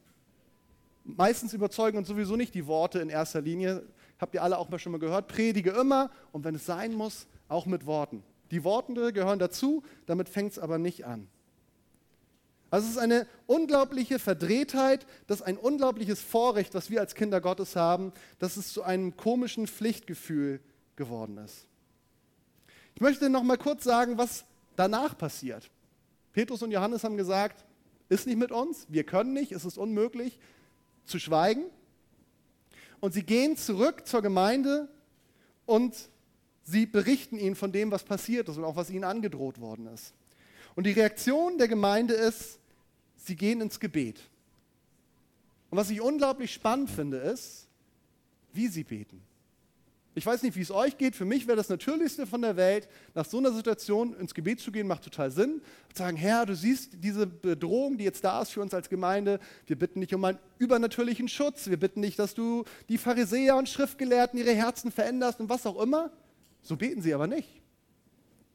Meistens überzeugen uns sowieso nicht die Worte in erster Linie. Habt ihr alle auch mal schon mal gehört? Predige immer und wenn es sein muss, auch mit Worten. Die Worte gehören dazu, damit fängt es aber nicht an. Also es ist eine unglaubliche Verdrehtheit, das ist ein unglaubliches Vorrecht, was wir als Kinder Gottes haben, dass es zu einem komischen Pflichtgefühl geworden ist. Ich möchte noch mal kurz sagen, was danach passiert. Petrus und Johannes haben gesagt, ist nicht mit uns, wir können nicht, es ist unmöglich zu schweigen. Und sie gehen zurück zur Gemeinde und sie berichten ihnen von dem, was passiert ist und auch was ihnen angedroht worden ist. Und die Reaktion der Gemeinde ist, sie gehen ins Gebet. Und was ich unglaublich spannend finde, ist, wie sie beten. Ich weiß nicht, wie es euch geht. Für mich wäre das Natürlichste von der Welt, nach so einer Situation ins Gebet zu gehen, macht total Sinn. Und sagen, Herr, du siehst diese Bedrohung, die jetzt da ist für uns als Gemeinde. Wir bitten dich um einen übernatürlichen Schutz. Wir bitten dich, dass du die Pharisäer und Schriftgelehrten ihre Herzen veränderst und was auch immer. So beten sie aber nicht.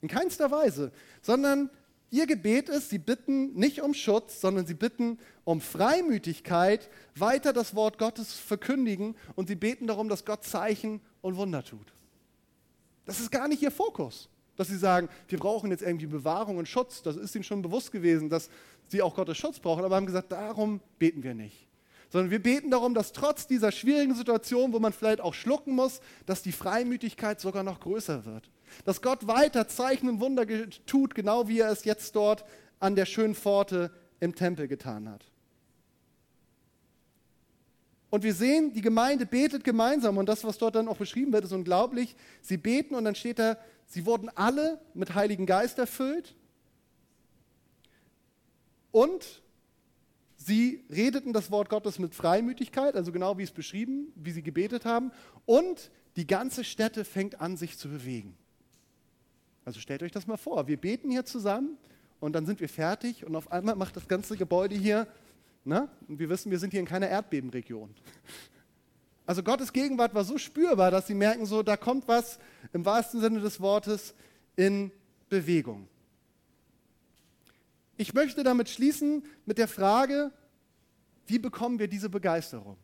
In keinster Weise. Sondern ihr Gebet ist, sie bitten nicht um Schutz, sondern sie bitten um Freimütigkeit, weiter das Wort Gottes verkündigen und sie beten darum, dass Gott Zeichen und Wunder tut. Das ist gar nicht ihr Fokus, dass sie sagen, wir brauchen jetzt irgendwie Bewahrung und Schutz. Das ist ihnen schon bewusst gewesen, dass sie auch Gottes Schutz brauchen, aber haben gesagt, darum beten wir nicht. Sondern wir beten darum, dass trotz dieser schwierigen Situation, wo man vielleicht auch schlucken muss, dass die Freimütigkeit sogar noch größer wird. Dass Gott weiter Zeichen und Wunder tut, genau wie er es jetzt dort an der schönen Pforte im Tempel getan hat. Und wir sehen, die Gemeinde betet gemeinsam und das, was dort dann auch beschrieben wird, ist unglaublich. Sie beten und dann steht da, sie wurden alle mit Heiligen Geist erfüllt und Sie redeten das Wort Gottes mit Freimütigkeit, also genau wie es beschrieben, wie sie gebetet haben. Und die ganze Stätte fängt an, sich zu bewegen. Also stellt euch das mal vor. Wir beten hier zusammen und dann sind wir fertig und auf einmal macht das ganze Gebäude hier, ne? und wir wissen, wir sind hier in keiner Erdbebenregion. (laughs) Also Gottes Gegenwart war so spürbar, dass sie merken, so da kommt was im wahrsten Sinne des Wortes in Bewegung. Ich möchte damit schließen mit der Frage, wie bekommen wir diese Begeisterung?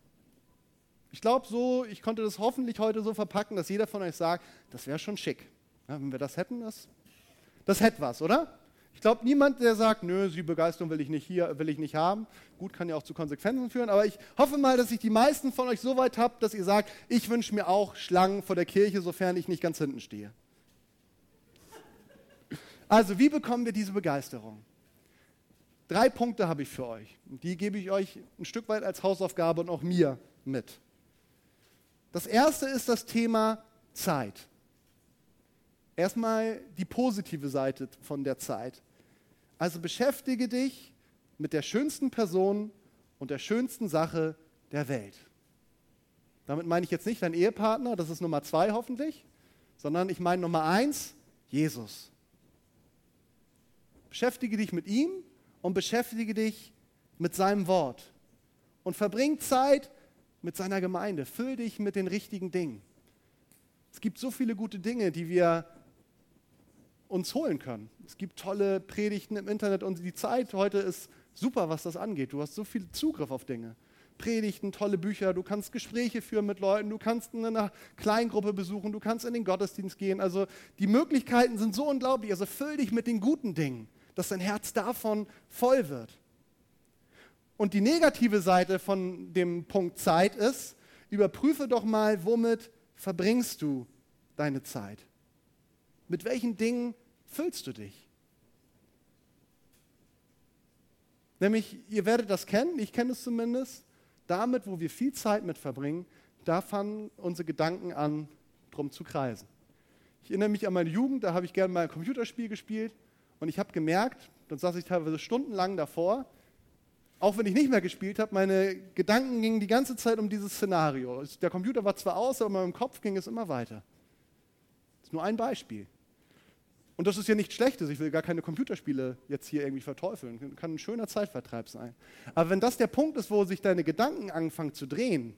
Ich glaube so, ich konnte das hoffentlich heute so verpacken, dass jeder von euch sagt, das wäre schon schick. Ja, wenn wir das hätten, das, das hätte was, oder? Ich glaube, niemand, der sagt, nö, die Begeisterung will ich nicht hier, will ich nicht haben. Gut, kann ja auch zu Konsequenzen führen, aber ich hoffe mal, dass ich die meisten von euch so weit habe, dass ihr sagt, ich wünsche mir auch Schlangen vor der Kirche, sofern ich nicht ganz hinten stehe. Also, wie bekommen wir diese Begeisterung? Drei Punkte habe ich für euch. Die gebe ich euch ein Stück weit als Hausaufgabe und auch mir mit. Das erste ist das Thema Zeit. Erstmal die positive Seite von der Zeit. Also beschäftige dich mit der schönsten Person und der schönsten Sache der Welt. Damit meine ich jetzt nicht deinen Ehepartner, das ist Nummer zwei hoffentlich, sondern ich meine Nummer eins, Jesus. Beschäftige dich mit ihm und beschäftige dich mit seinem Wort. Und verbring Zeit mit seiner Gemeinde. Füll dich mit den richtigen Dingen. Es gibt so viele gute Dinge, die wir uns holen können. Es gibt tolle Predigten im Internet und die Zeit heute ist super, was das angeht. Du hast so viel Zugriff auf Dinge. Predigten, tolle Bücher, du kannst Gespräche führen mit Leuten, du kannst eine Kleingruppe besuchen, du kannst in den Gottesdienst gehen. Also die Möglichkeiten sind so unglaublich. Also füll dich mit den guten Dingen dass dein Herz davon voll wird. Und die negative Seite von dem Punkt Zeit ist, überprüfe doch mal, womit verbringst du deine Zeit? Mit welchen Dingen füllst du dich? Nämlich, ihr werdet das kennen, ich kenne es zumindest, damit, wo wir viel Zeit mit verbringen, da fangen unsere Gedanken an, drum zu kreisen. Ich erinnere mich an meine Jugend, da habe ich gerne mal ein Computerspiel gespielt und ich habe gemerkt, dann saß ich teilweise stundenlang davor, auch wenn ich nicht mehr gespielt habe, meine Gedanken gingen die ganze Zeit um dieses Szenario. Der Computer war zwar aus, aber in meinem Kopf ging es immer weiter. Das ist nur ein Beispiel. Und das ist ja nichts Schlechtes. Ich will gar keine Computerspiele jetzt hier irgendwie verteufeln. Kann ein schöner Zeitvertreib sein. Aber wenn das der Punkt ist, wo sich deine Gedanken anfangen zu drehen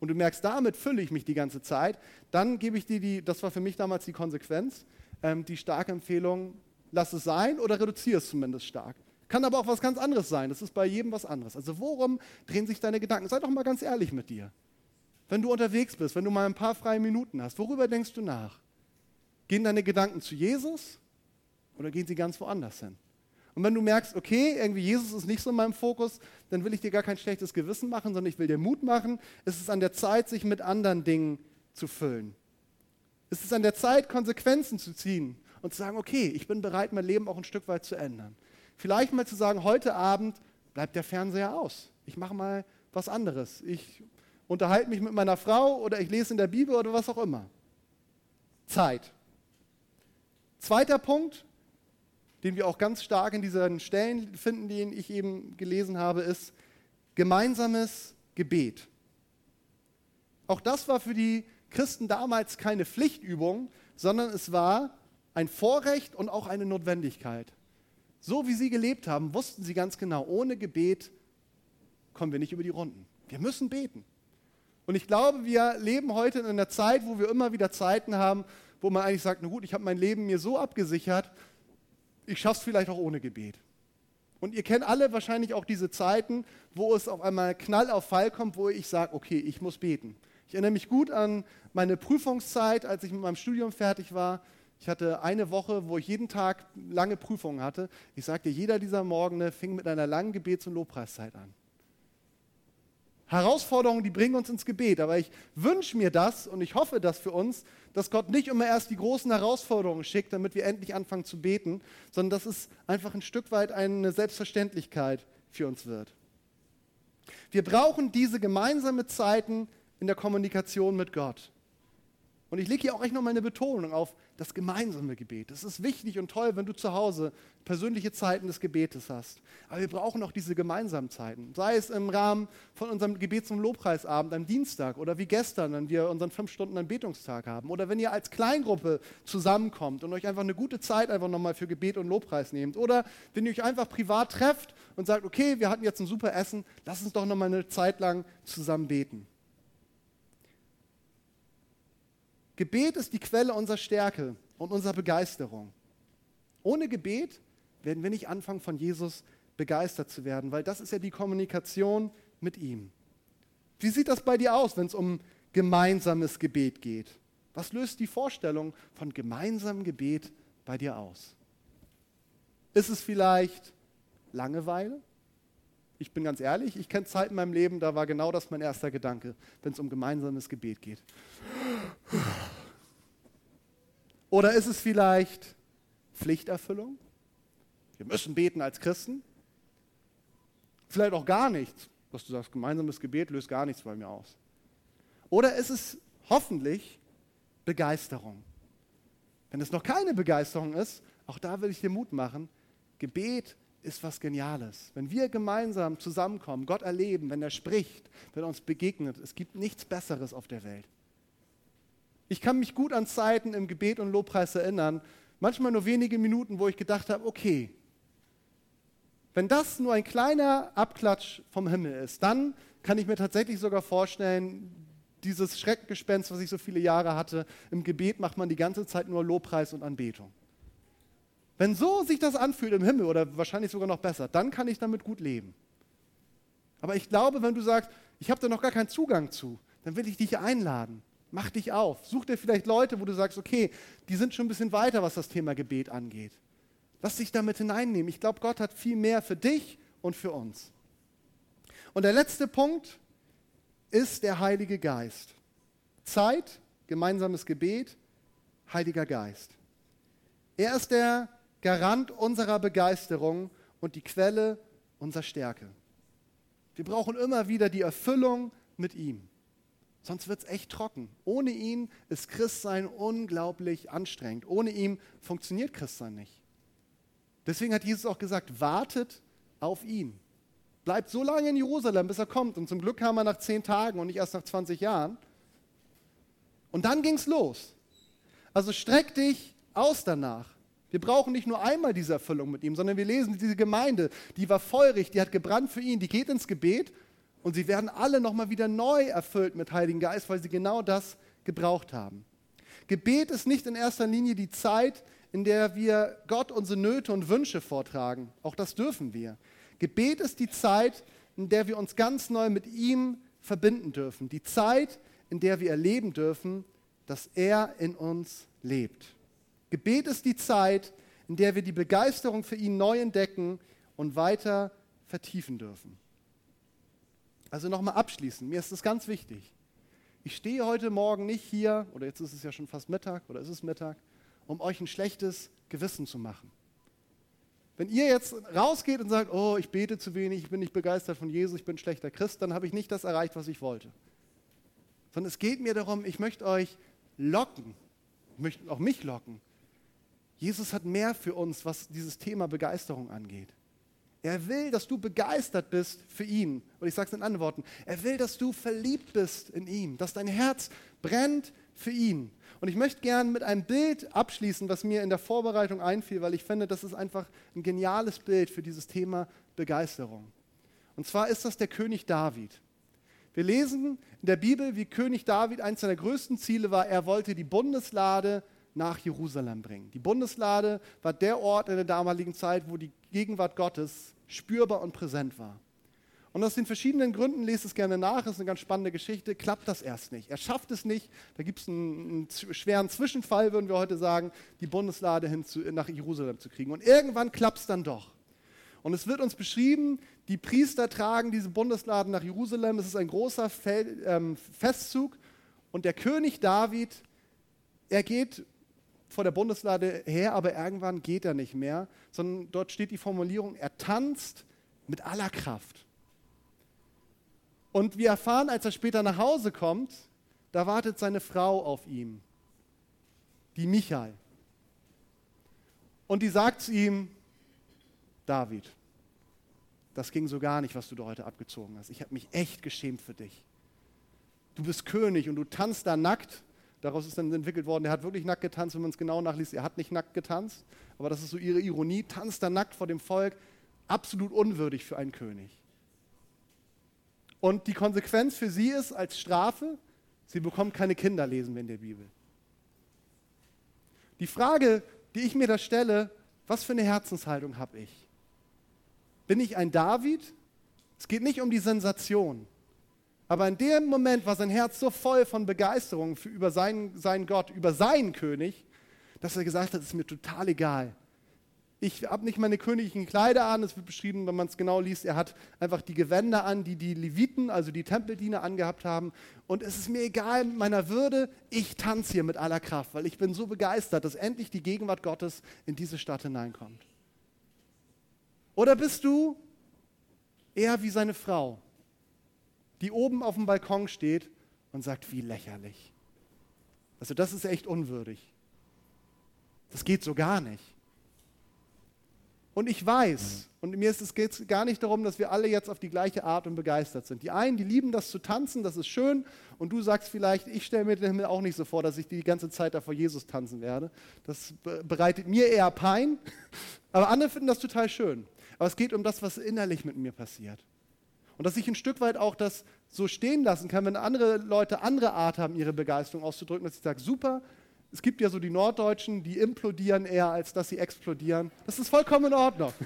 und du merkst, damit fülle ich mich die ganze Zeit, dann gebe ich dir die, das war für mich damals die Konsequenz, ähm, die starke Empfehlung, lass es sein oder reduziere es zumindest stark. Kann aber auch was ganz anderes sein. Das ist bei jedem was anderes. Also worum drehen sich deine Gedanken? Sei doch mal ganz ehrlich mit dir. Wenn du unterwegs bist, wenn du mal ein paar freie Minuten hast, worüber denkst du nach? Gehen deine Gedanken zu Jesus oder gehen sie ganz woanders hin? Und wenn du merkst, okay, irgendwie Jesus ist nicht so in meinem Fokus, dann will ich dir gar kein schlechtes Gewissen machen, sondern ich will dir Mut machen. Es ist an der Zeit, sich mit anderen Dingen zu füllen. Es ist an der Zeit, Konsequenzen zu ziehen und zu sagen, okay, ich bin bereit, mein Leben auch ein Stück weit zu ändern. Vielleicht mal zu sagen, heute Abend bleibt der Fernseher aus. Ich mache mal was anderes. Ich unterhalte mich mit meiner Frau oder ich lese in der Bibel oder was auch immer. Zeit. Zweiter Punkt, den wir auch ganz stark in diesen Stellen finden, die ich eben gelesen habe, ist gemeinsames Gebet. Auch das war für die Christen damals keine Pflichtübung, sondern es war ein Vorrecht und auch eine Notwendigkeit. So wie sie gelebt haben, wussten sie ganz genau, ohne Gebet kommen wir nicht über die Runden. Wir müssen beten. Und ich glaube, wir leben heute in einer Zeit, wo wir immer wieder Zeiten haben, wo man eigentlich sagt, na gut, ich habe mein Leben mir so abgesichert, ich schaffe es vielleicht auch ohne Gebet. Und ihr kennt alle wahrscheinlich auch diese Zeiten, wo es auf einmal Knall auf Fall kommt, wo ich sage, okay, ich muss beten. Ich erinnere mich gut an meine Prüfungszeit, als ich mit meinem Studium fertig war. Ich hatte eine Woche, wo ich jeden Tag lange Prüfungen hatte. Ich sagte, jeder dieser Morgene fing mit einer langen Gebets- und Lobpreiszeit an. Herausforderungen, die bringen uns ins Gebet. Aber ich wünsche mir das und ich hoffe das für uns, dass Gott nicht immer erst die großen Herausforderungen schickt, damit wir endlich anfangen zu beten, sondern dass es einfach ein Stück weit eine Selbstverständlichkeit für uns wird. Wir brauchen diese gemeinsame Zeiten in der Kommunikation mit Gott. Und ich lege hier auch echt nochmal eine Betonung auf das gemeinsame Gebet. Es ist wichtig und toll, wenn du zu Hause persönliche Zeiten des Gebetes hast. Aber wir brauchen auch diese gemeinsamen Zeiten. Sei es im Rahmen von unserem Gebets- und Lobpreisabend am Dienstag oder wie gestern, wenn wir unseren fünf Stunden Anbetungstag haben. Oder wenn ihr als Kleingruppe zusammenkommt und euch einfach eine gute Zeit einfach nochmal für Gebet und Lobpreis nehmt. Oder wenn ihr euch einfach privat trefft und sagt, okay, wir hatten jetzt ein super Essen, lass uns doch nochmal eine Zeit lang zusammen beten. Gebet ist die Quelle unserer Stärke und unserer Begeisterung. Ohne Gebet werden wir nicht anfangen, von Jesus begeistert zu werden, weil das ist ja die Kommunikation mit ihm. Wie sieht das bei dir aus, wenn es um gemeinsames Gebet geht? Was löst die Vorstellung von gemeinsamem Gebet bei dir aus? Ist es vielleicht Langeweile? Ich bin ganz ehrlich, ich kenne Zeiten in meinem Leben, da war genau das mein erster Gedanke, wenn es um gemeinsames Gebet geht. Oder ist es vielleicht Pflichterfüllung? Wir müssen beten als Christen. Vielleicht auch gar nichts, was du sagst, gemeinsames Gebet löst gar nichts bei mir aus. Oder ist es hoffentlich Begeisterung? Wenn es noch keine Begeisterung ist, auch da will ich dir Mut machen, Gebet ist was Geniales. Wenn wir gemeinsam zusammenkommen, Gott erleben, wenn er spricht, wenn er uns begegnet, es gibt nichts Besseres auf der Welt. Ich kann mich gut an Zeiten im Gebet und Lobpreis erinnern, manchmal nur wenige Minuten, wo ich gedacht habe, okay, wenn das nur ein kleiner Abklatsch vom Himmel ist, dann kann ich mir tatsächlich sogar vorstellen, dieses Schreckgespenst, was ich so viele Jahre hatte, im Gebet macht man die ganze Zeit nur Lobpreis und Anbetung. Wenn so sich das anfühlt im Himmel oder wahrscheinlich sogar noch besser, dann kann ich damit gut leben. Aber ich glaube, wenn du sagst, ich habe da noch gar keinen Zugang zu, dann will ich dich einladen. Mach dich auf. Such dir vielleicht Leute, wo du sagst, okay, die sind schon ein bisschen weiter, was das Thema Gebet angeht. Lass dich damit hineinnehmen. Ich glaube, Gott hat viel mehr für dich und für uns. Und der letzte Punkt ist der Heilige Geist. Zeit, gemeinsames Gebet, Heiliger Geist. Er ist der Garant unserer Begeisterung und die Quelle unserer Stärke. Wir brauchen immer wieder die Erfüllung mit ihm. Sonst wird es echt trocken. Ohne ihn ist Christsein unglaublich anstrengend. Ohne ihn funktioniert Christsein nicht. Deswegen hat Jesus auch gesagt, wartet auf ihn. Bleibt so lange in Jerusalem, bis er kommt. Und zum Glück kam er nach zehn Tagen und nicht erst nach 20 Jahren. Und dann ging es los. Also streck dich aus danach. Wir brauchen nicht nur einmal diese Erfüllung mit ihm, sondern wir lesen diese Gemeinde, die war feurig, die hat gebrannt für ihn, die geht ins Gebet und sie werden alle nochmal wieder neu erfüllt mit Heiligen Geist, weil sie genau das gebraucht haben. Gebet ist nicht in erster Linie die Zeit, in der wir Gott unsere Nöte und Wünsche vortragen. Auch das dürfen wir. Gebet ist die Zeit, in der wir uns ganz neu mit ihm verbinden dürfen. Die Zeit, in der wir erleben dürfen, dass er in uns lebt. Gebet ist die Zeit, in der wir die Begeisterung für ihn neu entdecken und weiter vertiefen dürfen. Also nochmal abschließend, mir ist das ganz wichtig. Ich stehe heute Morgen nicht hier, oder jetzt ist es ja schon fast Mittag, oder ist es Mittag, um euch ein schlechtes Gewissen zu machen. Wenn ihr jetzt rausgeht und sagt, oh, ich bete zu wenig, ich bin nicht begeistert von Jesus, ich bin ein schlechter Christ, dann habe ich nicht das erreicht, was ich wollte. Sondern es geht mir darum, ich möchte euch locken, ich möchte auch mich locken, Jesus hat mehr für uns, was dieses Thema Begeisterung angeht. Er will, dass du begeistert bist für ihn. Und ich sage es in anderen Worten. Er will, dass du verliebt bist in ihm, dass dein Herz brennt für ihn. Und ich möchte gern mit einem Bild abschließen, was mir in der Vorbereitung einfiel, weil ich finde, das ist einfach ein geniales Bild für dieses Thema Begeisterung. Und zwar ist das der König David. Wir lesen in der Bibel, wie König David eines seiner größten Ziele war, er wollte die Bundeslade nach Jerusalem bringen. Die Bundeslade war der Ort in der damaligen Zeit, wo die Gegenwart Gottes spürbar und präsent war. Und aus den verschiedenen Gründen, lest es gerne nach, ist eine ganz spannende Geschichte, klappt das erst nicht. Er schafft es nicht, da gibt es einen, einen, schweren Zwischenfall, würden wir heute sagen, die Bundeslade hin zu, nach Jerusalem zu kriegen. Und irgendwann klappt es dann doch. Und es wird uns beschrieben, die Priester tragen diese Bundesladen nach Jerusalem, es ist ein großer Fel ähm, Festzug und der König David, er geht vor der Bundeslade her, aber irgendwann geht er nicht mehr, sondern dort steht die Formulierung, er tanzt mit aller Kraft. Und wir erfahren, als er später nach Hause kommt, da wartet seine Frau auf ihn. die Michael. Und die sagt zu ihm, David, das ging so gar nicht, was du da heute abgezogen hast. Ich habe mich echt geschämt für dich. Du bist König und du tanzt da nackt. Daraus ist dann entwickelt worden, er hat wirklich nackt getanzt, wenn man es genau nachliest. Er hat nicht nackt getanzt, aber das ist so ihre Ironie. Tanzt da nackt vor dem Volk, absolut unwürdig für einen König. Und die Konsequenz für sie ist als Strafe, sie bekommt keine Kinder, lesen wir in der Bibel. Die Frage, die ich mir da stelle, was für eine Herzenshaltung habe ich? Bin ich ein David? Es geht nicht um die Sensation. Aber in dem Moment war sein Herz so voll von Begeisterung für, über seinen, seinen Gott, über seinen König, dass er gesagt hat, es ist mir total egal. Ich habe nicht meine königlichen Kleider an, es wird beschrieben, wenn man es genau liest, er hat einfach die Gewänder an, die die Leviten, also die Tempeldiener angehabt haben. Und es ist mir egal meiner Würde, ich tanze hier mit aller Kraft, weil ich bin so begeistert, dass endlich die Gegenwart Gottes in diese Stadt hineinkommt. Oder bist du eher wie seine Frau, die oben auf dem Balkon steht und sagt, wie lächerlich. Also das ist echt unwürdig. Das geht so gar nicht. Und ich weiß, und mir ist es geht gar nicht darum, dass wir alle jetzt auf die gleiche Art und begeistert sind. Die einen, die lieben das zu tanzen, das ist schön. Und du sagst vielleicht, ich stelle mir den Himmel auch nicht so vor, dass ich die ganze Zeit da vor Jesus tanzen werde. Das bereitet mir eher Pein. (laughs) Aber andere finden das total schön. Aber es geht um das, was innerlich mit mir passiert. Und dass ich ein Stück weit auch das so stehen lassen kann, wenn andere Leute andere Art haben, ihre Begeisterung auszudrücken, dass ich sage, super, es gibt ja so die Norddeutschen, die implodieren eher, als dass sie explodieren. Das ist vollkommen in Ordnung. (laughs)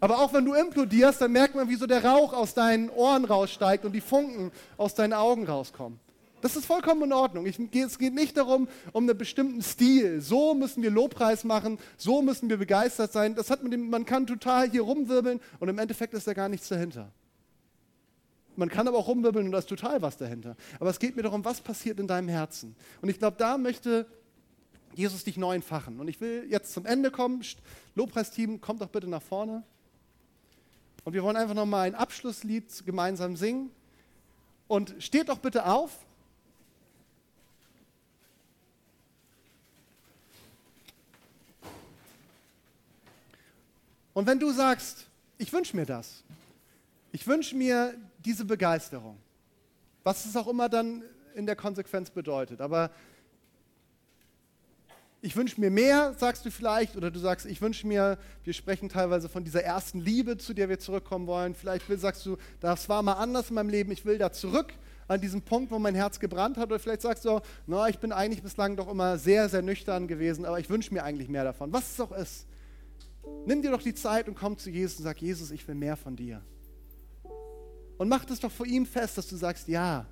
Aber auch wenn du implodierst, dann merkt man, wie so der Rauch aus deinen Ohren raussteigt und die Funken aus deinen Augen rauskommen. Das ist vollkommen in Ordnung. Ich, es geht nicht darum, um einen bestimmten Stil. So müssen wir Lobpreis machen, so müssen wir begeistert sein. Das hat mit man kann total hier rumwirbeln und im Endeffekt ist da gar nichts dahinter. Man kann aber auch rumwirbeln und da ist total was dahinter. Aber es geht mir darum, was passiert in deinem Herzen. Und ich glaube, da möchte Jesus dich neu entfachen. Und ich will jetzt zum Ende kommen. Lobpreisteam, kommt doch bitte nach vorne. Und wir wollen einfach nochmal ein Abschlusslied gemeinsam singen. Und steht doch bitte auf. Und wenn du sagst, ich wünsche mir das, ich wünsche mir diese Begeisterung, was es auch immer dann in der Konsequenz bedeutet, aber ich wünsche mir mehr, sagst du vielleicht, oder du sagst, ich wünsche mir, wir sprechen teilweise von dieser ersten Liebe, zu der wir zurückkommen wollen. Vielleicht sagst du, das war mal anders in meinem Leben, ich will da zurück an diesen Punkt, wo mein Herz gebrannt hat. Oder vielleicht sagst du, na, ich bin eigentlich bislang doch immer sehr, sehr nüchtern gewesen, aber ich wünsche mir eigentlich mehr davon. Was es auch ist. Nimm dir doch die Zeit und komm zu Jesus und sag, Jesus, ich will mehr von dir. Und mach das doch vor ihm fest, dass du sagst, ja,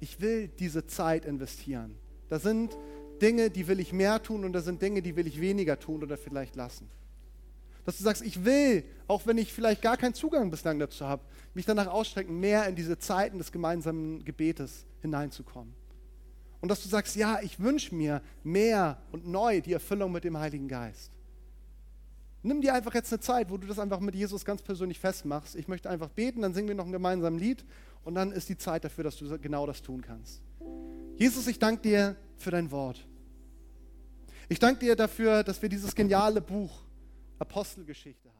ich will diese Zeit investieren. Da sind Dinge, die will ich mehr tun und da sind Dinge, die will ich weniger tun oder vielleicht lassen. Dass du sagst, ich will, auch wenn ich vielleicht gar keinen Zugang bislang dazu habe, mich danach ausstrecken, mehr in diese Zeiten des gemeinsamen Gebetes hineinzukommen. Und dass du sagst, ja, ich wünsche mir mehr und neu die Erfüllung mit dem Heiligen Geist. Nimm dir einfach jetzt eine Zeit, wo du das einfach mit Jesus ganz persönlich festmachst. Ich möchte einfach beten, dann singen wir noch ein gemeinsames Lied und dann ist die Zeit dafür, dass du genau das tun kannst. Jesus, ich danke dir für dein Wort. Ich danke dir dafür, dass wir dieses geniale Buch Apostelgeschichte haben.